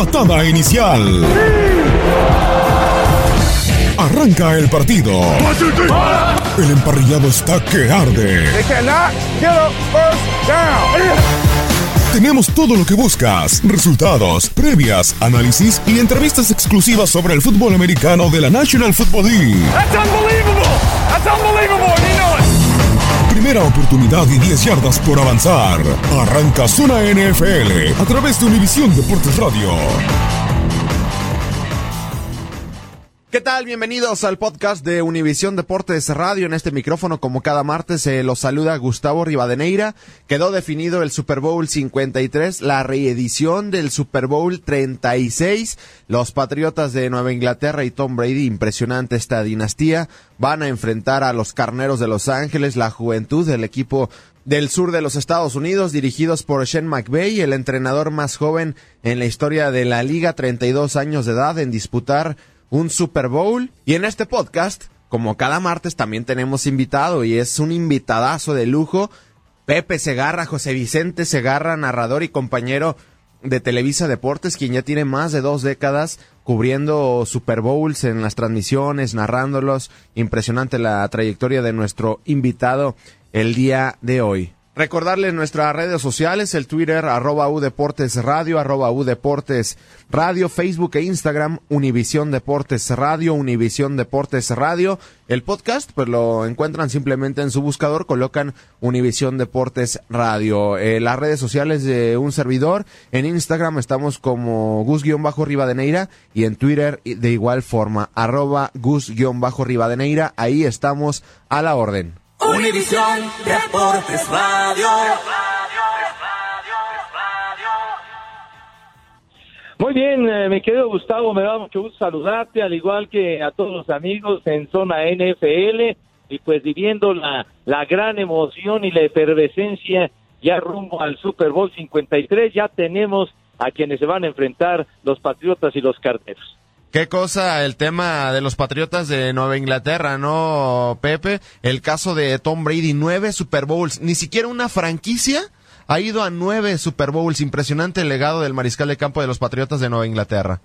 Patada inicial. Arranca el partido. El emparrillado está que arde. Tenemos todo lo que buscas, resultados, previas, análisis y entrevistas exclusivas sobre el fútbol americano de la National Football League. Primera oportunidad y 10 yardas por avanzar. Arranca Zona NFL a través de Univisión Deportes Radio. ¿Qué tal? Bienvenidos al podcast de Univisión Deportes Radio. En este micrófono, como cada martes, se los saluda Gustavo Rivadeneira. Quedó definido el Super Bowl 53, la reedición del Super Bowl 36. Los Patriotas de Nueva Inglaterra y Tom Brady, impresionante esta dinastía, van a enfrentar a los Carneros de Los Ángeles, la juventud del equipo del sur de los Estados Unidos, dirigidos por Shane McVay, el entrenador más joven en la historia de la liga, 32 años de edad, en disputar un Super Bowl. Y en este podcast, como cada martes, también tenemos invitado y es un invitadazo de lujo. Pepe Segarra, José Vicente Segarra, narrador y compañero de Televisa Deportes, quien ya tiene más de dos décadas cubriendo Super Bowls en las transmisiones, narrándolos. Impresionante la trayectoria de nuestro invitado el día de hoy. Recordarles nuestras redes sociales, el Twitter, arroba U Deportes Radio, arroba U Deportes Radio, Facebook e Instagram, Univisión Deportes Radio, Univisión Deportes Radio. El podcast, pues lo encuentran simplemente en su buscador, colocan Univisión Deportes Radio. Eh, las redes sociales de un servidor, en Instagram estamos como Gus-Rivadeneira y en Twitter de igual forma, arroba Gus-Rivadeneira. Ahí estamos a la orden. Univisión Deportes Radio. Muy bien, eh, mi querido Gustavo, me da mucho gusto saludarte, al igual que a todos los amigos en zona NFL, y pues viviendo la, la gran emoción y la efervescencia ya rumbo al Super Bowl 53, ya tenemos a quienes se van a enfrentar los Patriotas y los Carteros. Qué cosa el tema de los Patriotas de Nueva Inglaterra, ¿no, Pepe? El caso de Tom Brady, nueve Super Bowls, ni siquiera una franquicia ha ido a nueve Super Bowls. Impresionante el legado del mariscal de campo de los Patriotas de Nueva Inglaterra.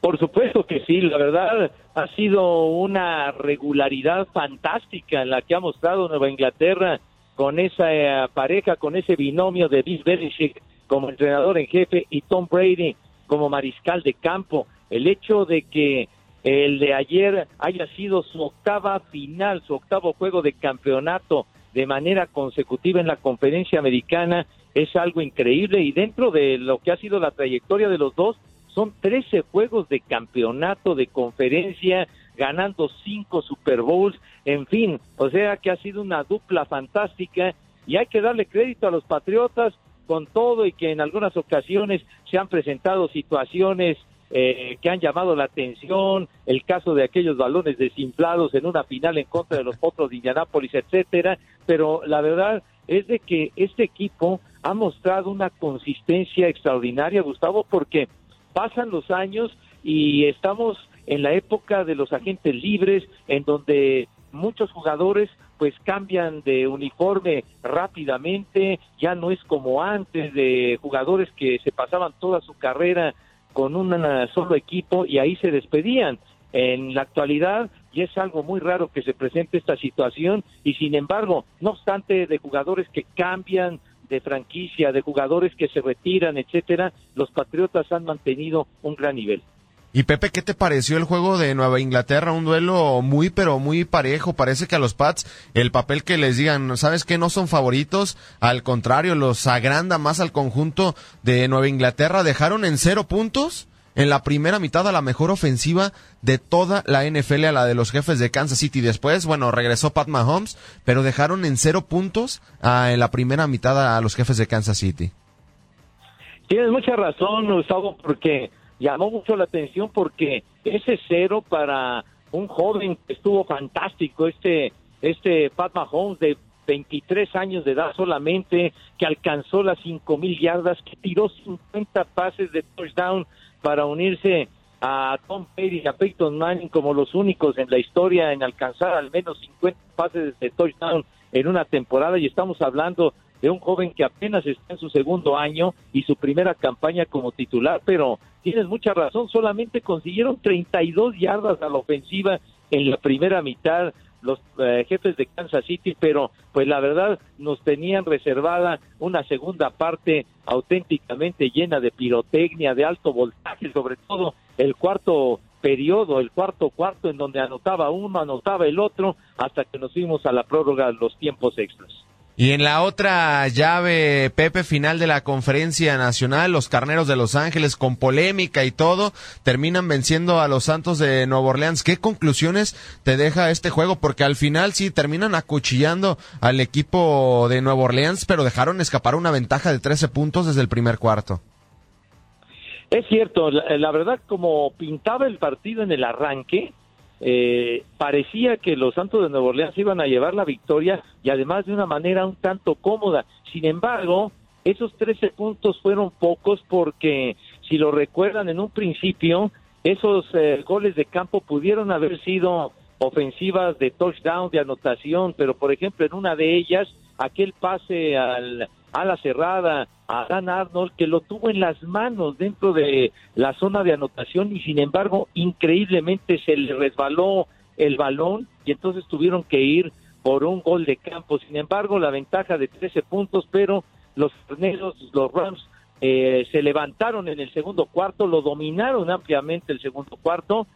Por supuesto que sí, la verdad ha sido una regularidad fantástica en la que ha mostrado Nueva Inglaterra con esa eh, pareja, con ese binomio de Bill Belichick como entrenador en jefe y Tom Brady como mariscal de campo. El hecho de que el de ayer haya sido su octava final, su octavo juego de campeonato de manera consecutiva en la conferencia americana es algo increíble y dentro de lo que ha sido la trayectoria de los dos, son 13 juegos de campeonato, de conferencia, ganando cinco Super Bowls, en fin, o sea que ha sido una dupla fantástica y hay que darle crédito a los Patriotas con todo y que en algunas ocasiones se han presentado situaciones eh, que han llamado la atención, el caso de aquellos balones desinflados en una final en contra de los Potros de Indianápolis, etcétera, pero la verdad es de que este equipo ha mostrado una consistencia extraordinaria, Gustavo, porque pasan los años y estamos en la época de los agentes libres, en donde muchos jugadores pues cambian de uniforme rápidamente, ya no es como antes de jugadores que se pasaban toda su carrera con un solo equipo y ahí se despedían. En la actualidad y es algo muy raro que se presente esta situación y sin embargo, no obstante de jugadores que cambian de franquicia, de jugadores que se retiran, etcétera, los Patriotas han mantenido un gran nivel. Y Pepe, ¿qué te pareció el juego de Nueva Inglaterra? Un duelo muy, pero muy parejo. Parece que a los Pats el papel que les digan, ¿sabes qué? No son favoritos. Al contrario, los agranda más al conjunto de Nueva Inglaterra. Dejaron en cero puntos en la primera mitad a la mejor ofensiva de toda la NFL, a la de los jefes de Kansas City. Después, bueno, regresó Pat Mahomes, pero dejaron en cero puntos en la primera mitad a los jefes de Kansas City. Tienes mucha razón, Gustavo, porque llamó mucho la atención porque ese cero para un joven que estuvo fantástico, este, este Pat Mahomes de 23 años de edad solamente, que alcanzó las cinco mil yardas, que tiró 50 pases de touchdown para unirse a Tom Brady y a Peyton Manning como los únicos en la historia en alcanzar al menos 50 pases de touchdown en una temporada. Y estamos hablando de un joven que apenas está en su segundo año y su primera campaña como titular, pero tienes mucha razón, solamente consiguieron 32 yardas a la ofensiva en la primera mitad los eh, jefes de Kansas City, pero pues la verdad nos tenían reservada una segunda parte auténticamente llena de pirotecnia, de alto voltaje, sobre todo el cuarto periodo, el cuarto cuarto en donde anotaba uno, anotaba el otro, hasta que nos fuimos a la prórroga los tiempos extras. Y en la otra llave, Pepe, final de la conferencia nacional, los carneros de Los Ángeles, con polémica y todo, terminan venciendo a los Santos de Nueva Orleans. ¿Qué conclusiones te deja este juego? Porque al final sí terminan acuchillando al equipo de Nueva Orleans, pero dejaron escapar una ventaja de 13 puntos desde el primer cuarto. Es cierto, la verdad, como pintaba el partido en el arranque, eh, parecía que los Santos de Nueva Orleans iban a llevar la victoria y además de una manera un tanto cómoda. Sin embargo, esos 13 puntos fueron pocos porque, si lo recuerdan en un principio, esos eh, goles de campo pudieron haber sido ofensivas de touchdown, de anotación, pero por ejemplo en una de ellas, aquel pase al, a la cerrada a Dan Arnold que lo tuvo en las manos dentro de la zona de anotación y sin embargo increíblemente se le resbaló el balón y entonces tuvieron que ir por un gol de campo. Sin embargo, la ventaja de 13 puntos, pero los torneos, los Rams eh, se levantaron en el segundo cuarto, lo dominaron ampliamente el segundo cuarto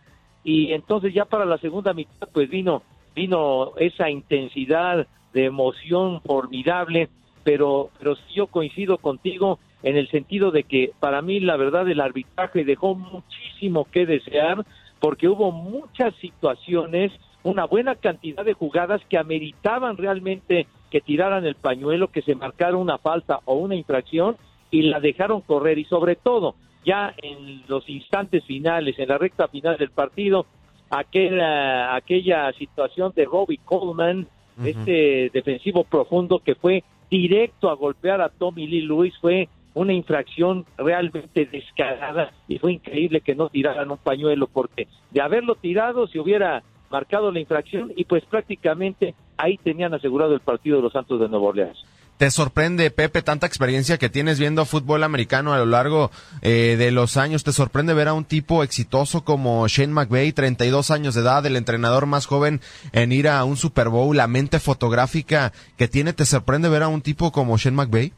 y entonces ya para la segunda mitad pues vino vino esa intensidad de emoción formidable pero, pero sí yo coincido contigo en el sentido de que para mí la verdad el arbitraje dejó muchísimo que desear porque hubo muchas situaciones, una buena cantidad de jugadas que ameritaban realmente que tiraran el pañuelo, que se marcara una falta o una infracción y la dejaron correr. Y sobre todo ya en los instantes finales, en la recta final del partido, aquella, aquella situación de Robbie Coleman, este defensivo profundo que fue directo a golpear a Tommy Lee Lewis fue una infracción realmente descarada y fue increíble que no tiraran un pañuelo porque de haberlo tirado se hubiera marcado la infracción y pues prácticamente ahí tenían asegurado el partido de los Santos de Nueva Orleans. ¿Te sorprende, Pepe, tanta experiencia que tienes viendo fútbol americano a lo largo eh, de los años? ¿Te sorprende ver a un tipo exitoso como Shane McVay, 32 años de edad, el entrenador más joven en ir a un Super Bowl, la mente fotográfica que tiene? ¿Te sorprende ver a un tipo como Shane McVay?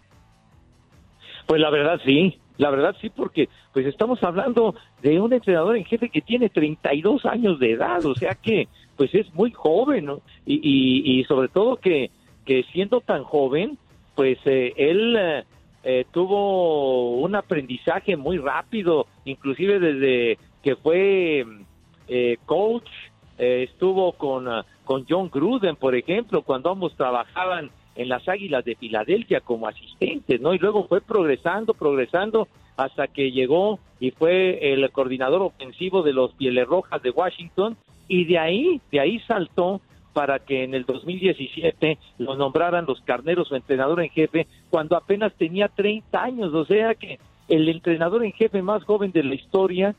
Pues la verdad sí, la verdad sí, porque pues estamos hablando de un entrenador en jefe que tiene 32 años de edad, o sea que pues es muy joven, ¿no? y, y, sobre todo que, que siendo tan joven, pues eh, él eh, eh, tuvo un aprendizaje muy rápido, inclusive desde que fue eh, coach, eh, estuvo con, ah, con John Gruden, por ejemplo, cuando ambos trabajaban en las Águilas de Filadelfia como asistentes, ¿no? Y luego fue progresando, progresando hasta que llegó y fue el coordinador ofensivo de los Pieles Rojas de Washington y de ahí, de ahí saltó para que en el 2017 lo nombraran los carneros su entrenador en jefe cuando apenas tenía 30 años, o sea que el entrenador en jefe más joven de la historia,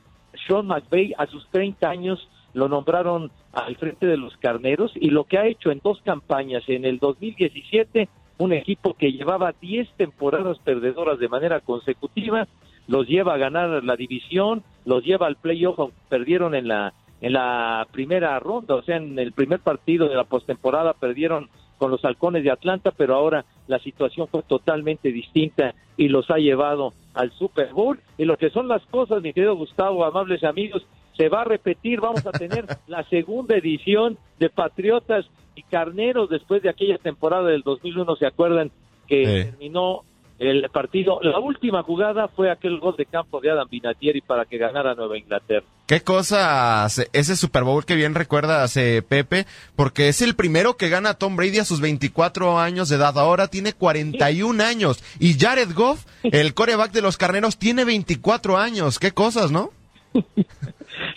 Sean McVay, a sus 30 años lo nombraron al frente de los carneros y lo que ha hecho en dos campañas, en el 2017, un equipo que llevaba 10 temporadas perdedoras de manera consecutiva, los lleva a ganar la división, los lleva al playoff, perdieron en la en la primera ronda, o sea, en el primer partido de la postemporada perdieron con los halcones de Atlanta, pero ahora la situación fue totalmente distinta y los ha llevado al Super Bowl. Y lo que son las cosas, mi querido Gustavo, amables amigos, se va a repetir, vamos a tener la segunda edición de Patriotas y Carneros después de aquella temporada del 2001, ¿se acuerdan? Que terminó el partido. La última jugada fue aquel gol de campo de Adam Vinatieri para que ganara Nueva Inglaterra. Qué cosa ese Super Bowl que bien recuerda hace Pepe, porque es el primero que gana Tom Brady a sus 24 años de edad. Ahora tiene 41 años. Y Jared Goff, el coreback de los carneros, tiene 24 años. Qué cosas, ¿no?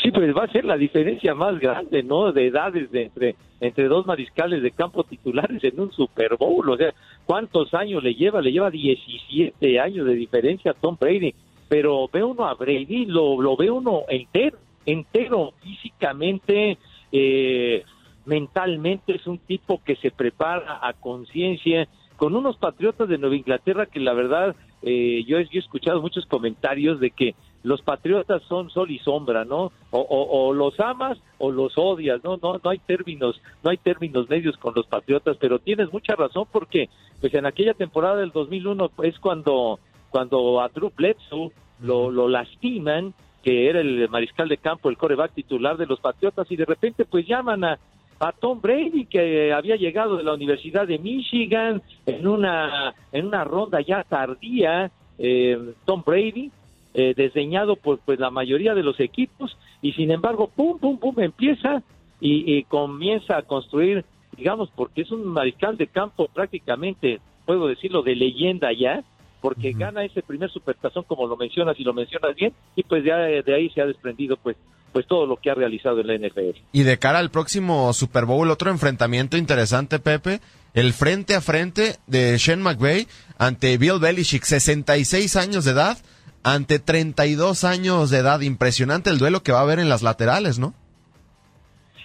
Sí, pues va a ser la diferencia más grande, ¿no? De edades de entre, entre dos mariscales de campo titulares en un Super Bowl. O sea, ¿cuántos años le lleva? Le lleva 17 años de diferencia a Tom Brady. Pero ve uno a Brady, lo, lo ve uno entero, entero, físicamente, eh, mentalmente. Es un tipo que se prepara a conciencia con unos patriotas de Nueva Inglaterra que la verdad, eh, yo he escuchado muchos comentarios de que los patriotas son sol y sombra, ¿no? O, los amas o los odias, ¿no? No, no hay términos, no hay términos medios con los patriotas, pero tienes mucha razón porque, pues en aquella temporada del 2001 es cuando, cuando a Drew Bledsoe lo, lo lastiman, que era el mariscal de campo, el coreback titular de los patriotas, y de repente pues llaman a, a Tom Brady que había llegado de la Universidad de Michigan en una en una ronda ya tardía eh, Tom Brady eh, desdeñado por pues la mayoría de los equipos y sin embargo pum pum pum empieza y, comienza a construir digamos porque es un mariscal de campo prácticamente puedo decirlo de leyenda ya porque gana ese primer supertazón como lo mencionas y lo mencionas bien y pues ya de ahí se ha desprendido pues pues todo lo que ha realizado en la NFL. Y de cara al próximo Super Bowl, otro enfrentamiento interesante, Pepe, el frente a frente de Shane McVay ante Bill Belichick, 66 años de edad, ante 32 años de edad. Impresionante el duelo que va a haber en las laterales, ¿no?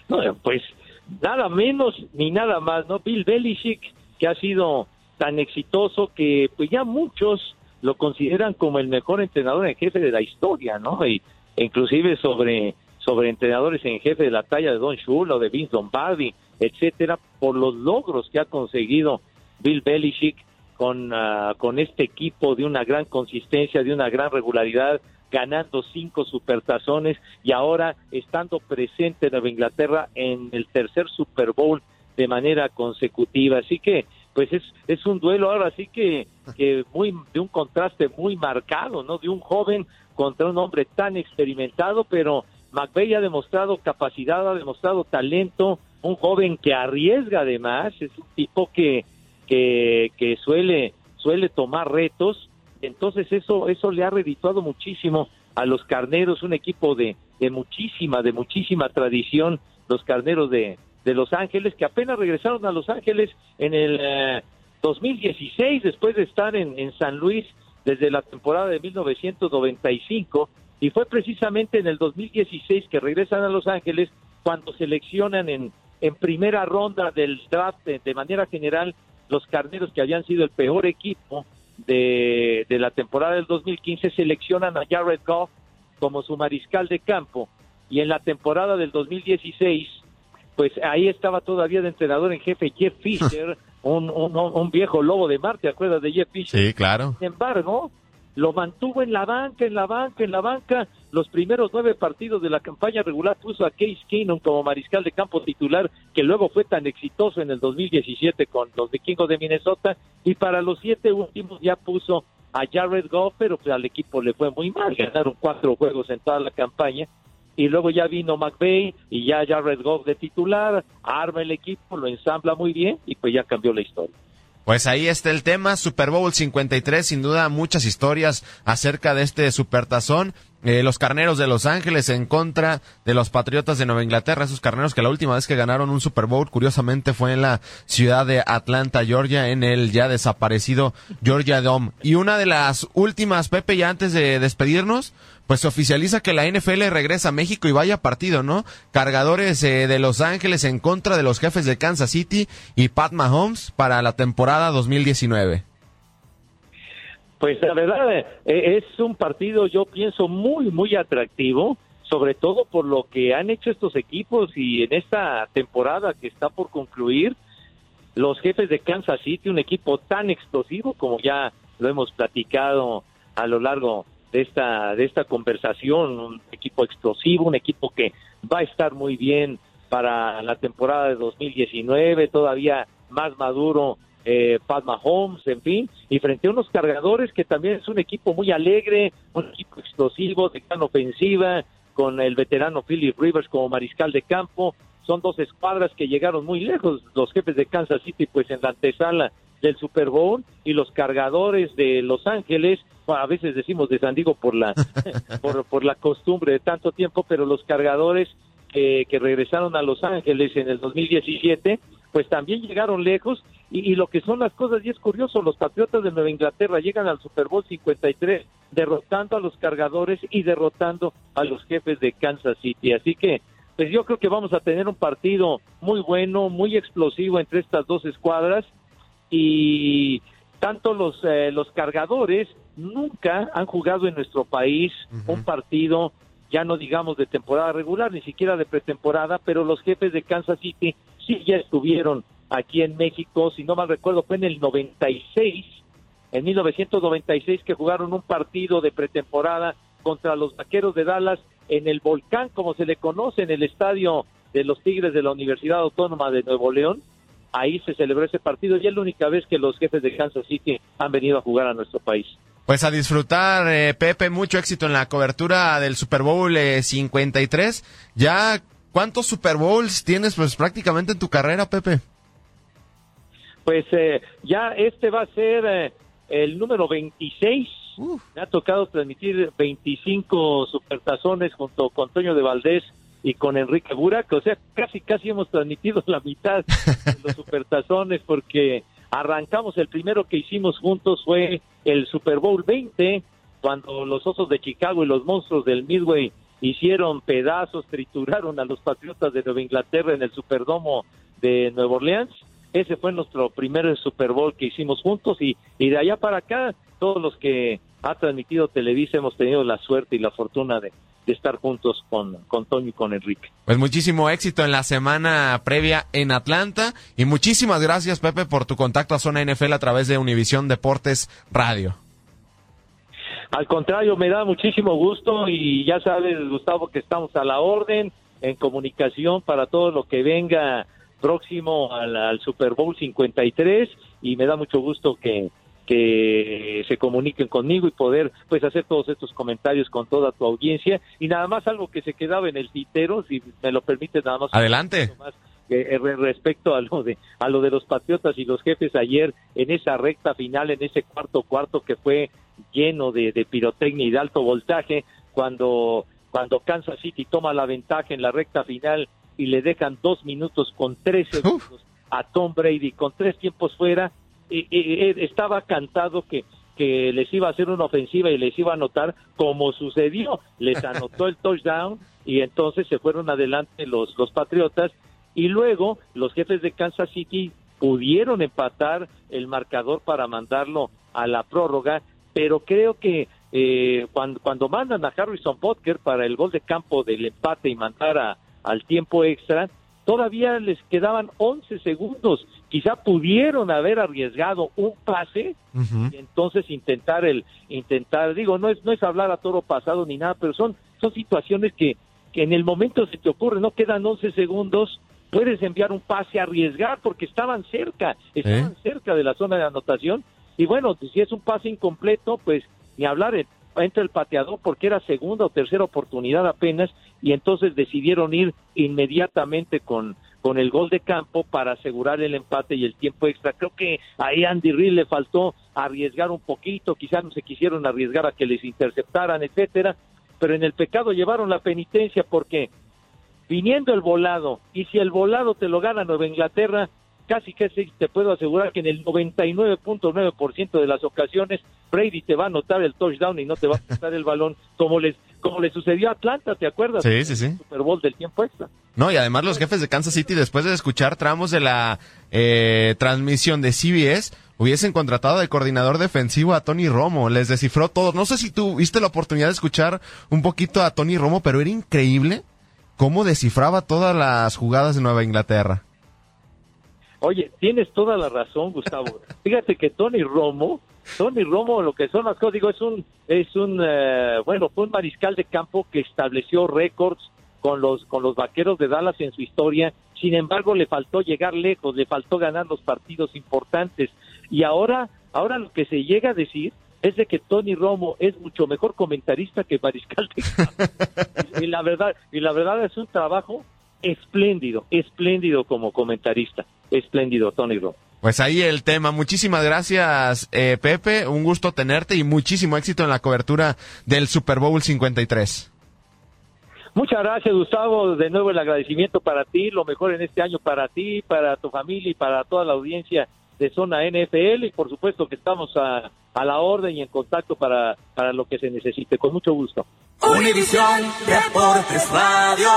No, pues nada menos ni nada más, ¿no? Bill Belichick, que ha sido tan exitoso que pues ya muchos lo consideran como el mejor entrenador en jefe de la historia, ¿no? Y inclusive sobre sobre entrenadores en jefe de la talla de Don Shula o de Vince Lombardi, etcétera, por los logros que ha conseguido Bill Belichick con, ah, con este equipo de una gran consistencia, de una gran regularidad, ganando cinco supertazones y ahora estando presente en Nueva Inglaterra en el tercer Super Bowl de manera consecutiva. Así que, pues es, es un duelo ahora sí que, que muy, de un contraste muy marcado, ¿no? De un joven contra un hombre tan experimentado, pero McVeigh ha demostrado capacidad, ha demostrado talento, un joven que arriesga además, es un tipo que, que, suele, suele tomar retos, entonces eso, eso le ha redituado muchísimo a los carneros, un equipo de, de muchísima, de muchísima tradición, los carneros de, de Los Ángeles, que apenas regresaron a Los Ángeles en el 2016, eh, después de estar en, en San Luis desde la temporada de 1995, y fue precisamente en el 2016 que regresan a Los Ángeles cuando seleccionan en, en primera ronda del draft de manera general los carneros que habían sido el peor equipo de, de la temporada del 2015 seleccionan a Jared Goff como su mariscal de campo y en la temporada del 2016 pues ahí estaba todavía de entrenador en jefe Jeff Fisher, un, un, un, viejo lobo de mar, ¿te acuerdas de Jeff Fisher? Sí, claro. Sin embargo, lo mantuvo en la banca, en la banca, en la banca. Los primeros nueve partidos de la campaña regular puso a Case Keenum como mariscal de campo titular, que luego fue tan exitoso en el 2017 con los vikingos de Minnesota. Y para los siete últimos ya puso a Jared Goff, pero pues, al equipo le fue muy mal, ganaron cuatro juegos en toda la campaña y luego ya vino McVeigh y ya Jared Goff de titular, arma el equipo, lo ensambla muy bien y pues ya cambió la historia. Pues ahí está el tema, Super Bowl 53, sin duda muchas historias acerca de este supertazón. Eh, los carneros de Los Ángeles en contra de los Patriotas de Nueva Inglaterra, esos carneros que la última vez que ganaron un Super Bowl, curiosamente, fue en la ciudad de Atlanta, Georgia, en el ya desaparecido Georgia Dome. Y una de las últimas, Pepe, ya antes de despedirnos, pues se oficializa que la NFL regresa a México y vaya partido, ¿no? Cargadores eh, de Los Ángeles en contra de los jefes de Kansas City y Pat Mahomes para la temporada 2019. Pues la verdad eh, es un partido, yo pienso, muy, muy atractivo, sobre todo por lo que han hecho estos equipos y en esta temporada que está por concluir, los jefes de Kansas City, un equipo tan explosivo como ya lo hemos platicado a lo largo de esta de esta conversación, un equipo explosivo, un equipo que va a estar muy bien para la temporada de 2019, todavía más maduro eh, Pat Mahomes, en fin, y frente a unos cargadores que también es un equipo muy alegre, un equipo explosivo, de gran ofensiva, con el veterano Philip Rivers como mariscal de campo, son dos escuadras que llegaron muy lejos, los jefes de Kansas City pues en la antesala del Super Bowl y los cargadores de Los Ángeles, a veces decimos de San Diego por la por, por la costumbre de tanto tiempo, pero los cargadores que regresaron a Los Ángeles en el 2017 pues también llegaron lejos y, lo que son las cosas, y es curioso, los Patriotas de Nueva Inglaterra llegan al Super Bowl 53 derrotando a los cargadores y derrotando a los jefes de Kansas City. Así que, pues yo creo que vamos a tener un partido muy bueno, muy explosivo entre estas dos escuadras y tanto los, eh, los cargadores nunca han jugado en nuestro país un partido ya no digamos de temporada regular, ni siquiera de pretemporada, pero los jefes de Kansas City sí ya estuvieron aquí en México, si no mal recuerdo, fue en el 96, en 1996 que jugaron un partido de pretemporada contra los Vaqueros de Dallas en el Volcán, como se le conoce, en el estadio de los Tigres de la Universidad Autónoma de Nuevo León. Ahí se celebró ese partido y es la única vez que los jefes de Kansas City han venido a jugar a nuestro país. Pues a disfrutar, eh, Pepe, mucho éxito en la cobertura del Super Bowl 53. Eh, ya ¿Cuántos Super Bowls tienes pues prácticamente en tu carrera, Pepe? Pues eh, ya este va a ser eh, el número 26. Me ha tocado transmitir 25 supertazones junto con Toño de Valdés y con Enrique Burak. O sea, casi, casi hemos transmitido la mitad de los supertazones porque arrancamos, el primero que hicimos juntos fue el Super Bowl 20, cuando los Osos de Chicago y los Monstruos del Midway hicieron pedazos, trituraron a los Patriotas de Nueva Inglaterra en el Superdomo de Nueva Orleans. Ese fue nuestro primer Super Bowl que hicimos juntos y, y de allá para acá, todos los que ha transmitido Televisa hemos tenido la suerte y la fortuna de, de estar juntos con, con Tony y con Enrique. Pues muchísimo éxito en la semana previa en Atlanta y muchísimas gracias Pepe por tu contacto a Zona NFL a través de Univisión Deportes Radio. Al contrario, me da muchísimo gusto y ya sabes, Gustavo, que estamos a la orden en comunicación para todo lo que venga próximo al, Super Bowl 53 y me da mucho gusto que, que se comuniquen conmigo y poder pues hacer todos estos comentarios con toda tu audiencia. Y nada más algo que se quedaba en el tintero si me lo permite nada más. Adelante. Más, eh, respecto a lo de a lo de los patriotas y los jefes ayer en esa recta final en ese cuarto cuarto que fue lleno de, pirotecnia y de alto voltaje cuando cuando Kansas City toma la ventaja en la recta final y le dejan dos minutos con tres segundos a Tom Brady. Con tres tiempos fuera y, estaba cantado que que les iba a hacer una ofensiva y les iba a anotar como sucedió. Les anotó el touchdown y entonces se fueron adelante los los Patriotas. Y luego los jefes de Kansas City pudieron empatar el marcador para mandarlo a la prórroga, pero creo que eh, cuando, cuando mandan a Harrison Butker para el gol de campo del empate y mandar al tiempo extra, todavía les quedaban 11 segundos. Quizá pudieron haber arriesgado un pase y entonces intentar el intentar, digo, no es no es hablar a toro pasado ni nada, pero son son situaciones que que en el momento se te ocurre, no quedan 11 segundos puedes enviar un pase a arriesgar porque estaban cerca, estaban cerca de la zona de anotación. Y bueno, si es un pase incompleto, pues ni hablar, eh, entra el pateador porque era segunda o tercera oportunidad apenas y entonces decidieron ir inmediatamente con, con el gol de campo para asegurar el empate y el tiempo extra. Creo que ahí Andy Reid le faltó arriesgar un poquito, quizás no se quisieron arriesgar a que les interceptaran, etcétera, pero en el pecado llevaron la penitencia porque viniendo el volado, y si el volado te lo gana Nueva Inglaterra, casi que te puedo asegurar que en el 99.9% de las ocasiones Brady te va a anotar el touchdown y no te va a quitar el balón como les como le sucedió a Atlanta, ¿te acuerdas? Sí, sí, sí. Super Bowl del tiempo extra. No, y además los jefes de Kansas City, después de escuchar tramos de la eh, transmisión de CBS, hubiesen contratado de coordinador defensivo a Tony Romo, les descifró todo. No sé si tú viste la oportunidad de escuchar un poquito a Tony Romo, pero era increíble cómo descifraba todas las jugadas de Nueva Inglaterra. Oye, tienes toda la razón, Gustavo. Fíjate que Tony Romo, Tony Romo, lo que son las cosas, digo, es un, es un, eh, bueno, fue un mariscal de campo que estableció récords con los, con los vaqueros de Dallas en su historia. Sin embargo, le faltó llegar lejos, le faltó ganar los partidos importantes. Y ahora, ahora lo que se llega a decir es de que Tony Romo es mucho mejor comentarista que mariscal de campo. y la verdad, y la verdad es un trabajo espléndido, espléndido como comentarista, espléndido Tony Romo. Pues ahí el tema. Muchísimas gracias, eh, Pepe. Un gusto tenerte y muchísimo éxito en la cobertura del Super Bowl 53. Muchas gracias, Gustavo. De nuevo el agradecimiento para ti, lo mejor en este año para ti, para tu familia y para toda la audiencia de Zona NFL. Y por supuesto que estamos a, a la orden y en contacto para, para lo que se necesite. Con mucho gusto. Univisión Deportes Radio.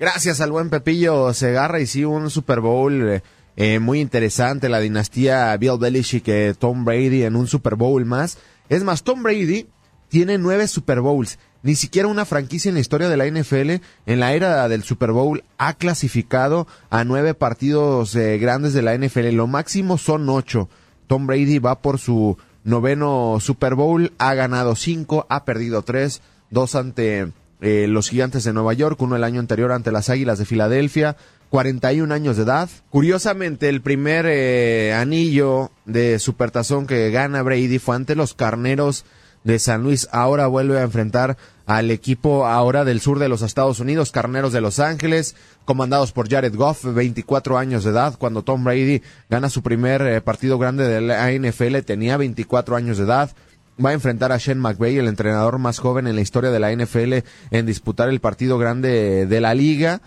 Gracias al buen Pepillo Segarra y sí, un Super Bowl eh, eh, muy interesante, la dinastía Bill Belichick y Tom Brady en un Super Bowl más. Es más, Tom Brady tiene nueve Super Bowls. Ni siquiera una franquicia en la historia de la NFL en la era del Super Bowl ha clasificado a nueve partidos eh, grandes de la NFL. Lo máximo son ocho. Tom Brady va por su noveno Super Bowl, ha ganado cinco, ha perdido tres, dos ante eh, los Gigantes de Nueva York, uno el año anterior ante las Águilas de Filadelfia, 41 años de edad. Curiosamente, el primer eh, anillo de Supertazón que gana Brady fue ante los Carneros de San Luis. Ahora vuelve a enfrentar al equipo ahora del sur de los Estados Unidos, Carneros de Los Ángeles, comandados por Jared Goff, 24 años de edad, cuando Tom Brady gana su primer eh, partido grande de la NFL, tenía 24 años de edad va a enfrentar a Shane McVay, el entrenador más joven en la historia de la NFL, en disputar el partido grande de la liga.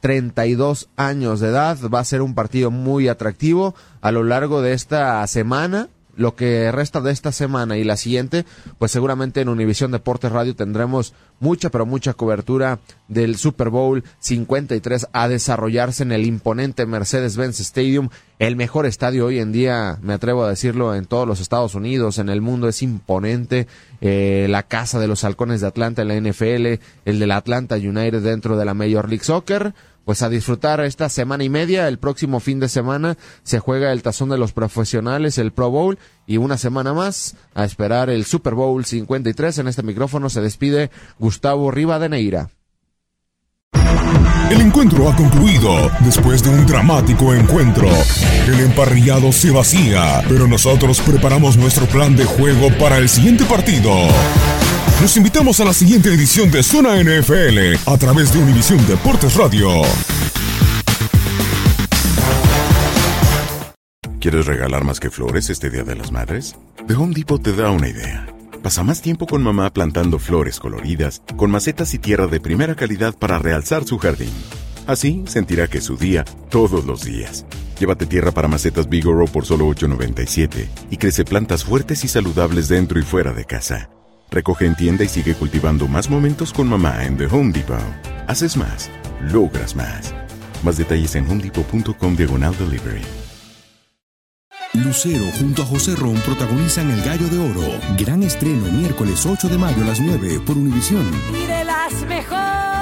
32 años de edad, va a ser un partido muy atractivo a lo largo de esta semana lo que resta de esta semana y la siguiente, pues seguramente en Univisión Deportes Radio tendremos mucha, pero mucha cobertura del Super Bowl 53 a desarrollarse en el imponente Mercedes-Benz Stadium, el mejor estadio hoy en día, me atrevo a decirlo, en todos los Estados Unidos, en el mundo, es imponente, eh, la casa de los halcones de Atlanta en la NFL, el de la Atlanta United dentro de la Major League Soccer, pues a disfrutar esta semana y media. El próximo fin de semana se juega el tazón de los profesionales, el Pro Bowl, y una semana más a esperar el Super Bowl 53. En este micrófono se despide Gustavo Rivadeneira. El encuentro ha concluido después de un dramático encuentro. El emparrillado se vacía, pero nosotros preparamos nuestro plan de juego para el siguiente partido. Los invitamos a la siguiente edición de Zona NFL a través de Univisión Deportes Radio. ¿Quieres regalar más que flores este Día de las Madres? The Home Depot te da una idea. Pasa más tiempo con mamá plantando flores coloridas, con macetas y tierra de primera calidad para realzar su jardín. Así sentirá que es su día todos los días. Llévate tierra para macetas Bigoro por solo $8.97 y crece plantas fuertes y saludables dentro y fuera de casa. Recoge en tienda y sigue cultivando más momentos con mamá en The Home Depot. Haces más, logras más. Más detalles en homedepot.com diagonal delivery. Lucero junto a José Ron protagonizan El Gallo de Oro. Gran estreno miércoles 8 de mayo a las 9 por Univisión. Y de las mejores.